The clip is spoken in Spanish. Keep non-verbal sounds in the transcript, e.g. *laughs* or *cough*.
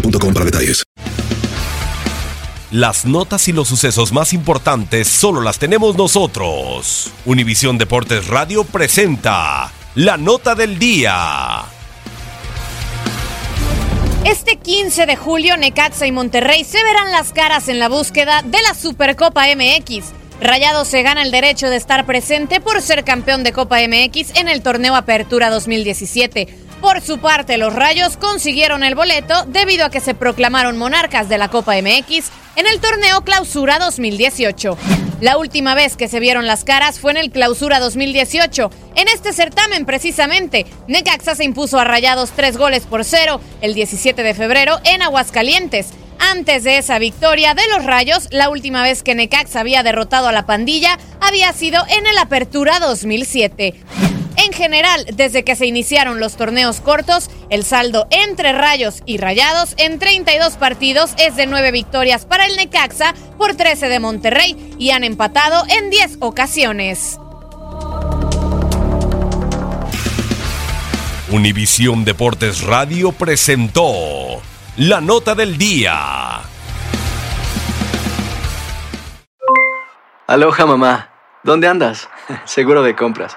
boostmobile.com para detalles. Las notas y los sucesos más importantes solo las tenemos nosotros. Univisión Deportes Radio presenta la nota del día. Este 15 de julio, Necaxa y Monterrey se verán las caras en la búsqueda de la Supercopa MX. Rayados se gana el derecho de estar presente por ser campeón de Copa MX en el torneo Apertura 2017. Por su parte, los Rayos consiguieron el boleto debido a que se proclamaron monarcas de la Copa MX en el torneo Clausura 2018. La última vez que se vieron las caras fue en el Clausura 2018. En este certamen, precisamente, Necaxa se impuso a Rayados tres goles por cero el 17 de febrero en Aguascalientes. Antes de esa victoria de los Rayos, la última vez que Necaxa había derrotado a la pandilla había sido en el Apertura 2007. En general, desde que se iniciaron los torneos cortos, el saldo entre Rayos y Rayados en 32 partidos es de 9 victorias para el Necaxa por 13 de Monterrey y han empatado en 10 ocasiones. Univisión Deportes Radio presentó la nota del día. Aloha mamá, ¿dónde andas? *laughs* Seguro de compras.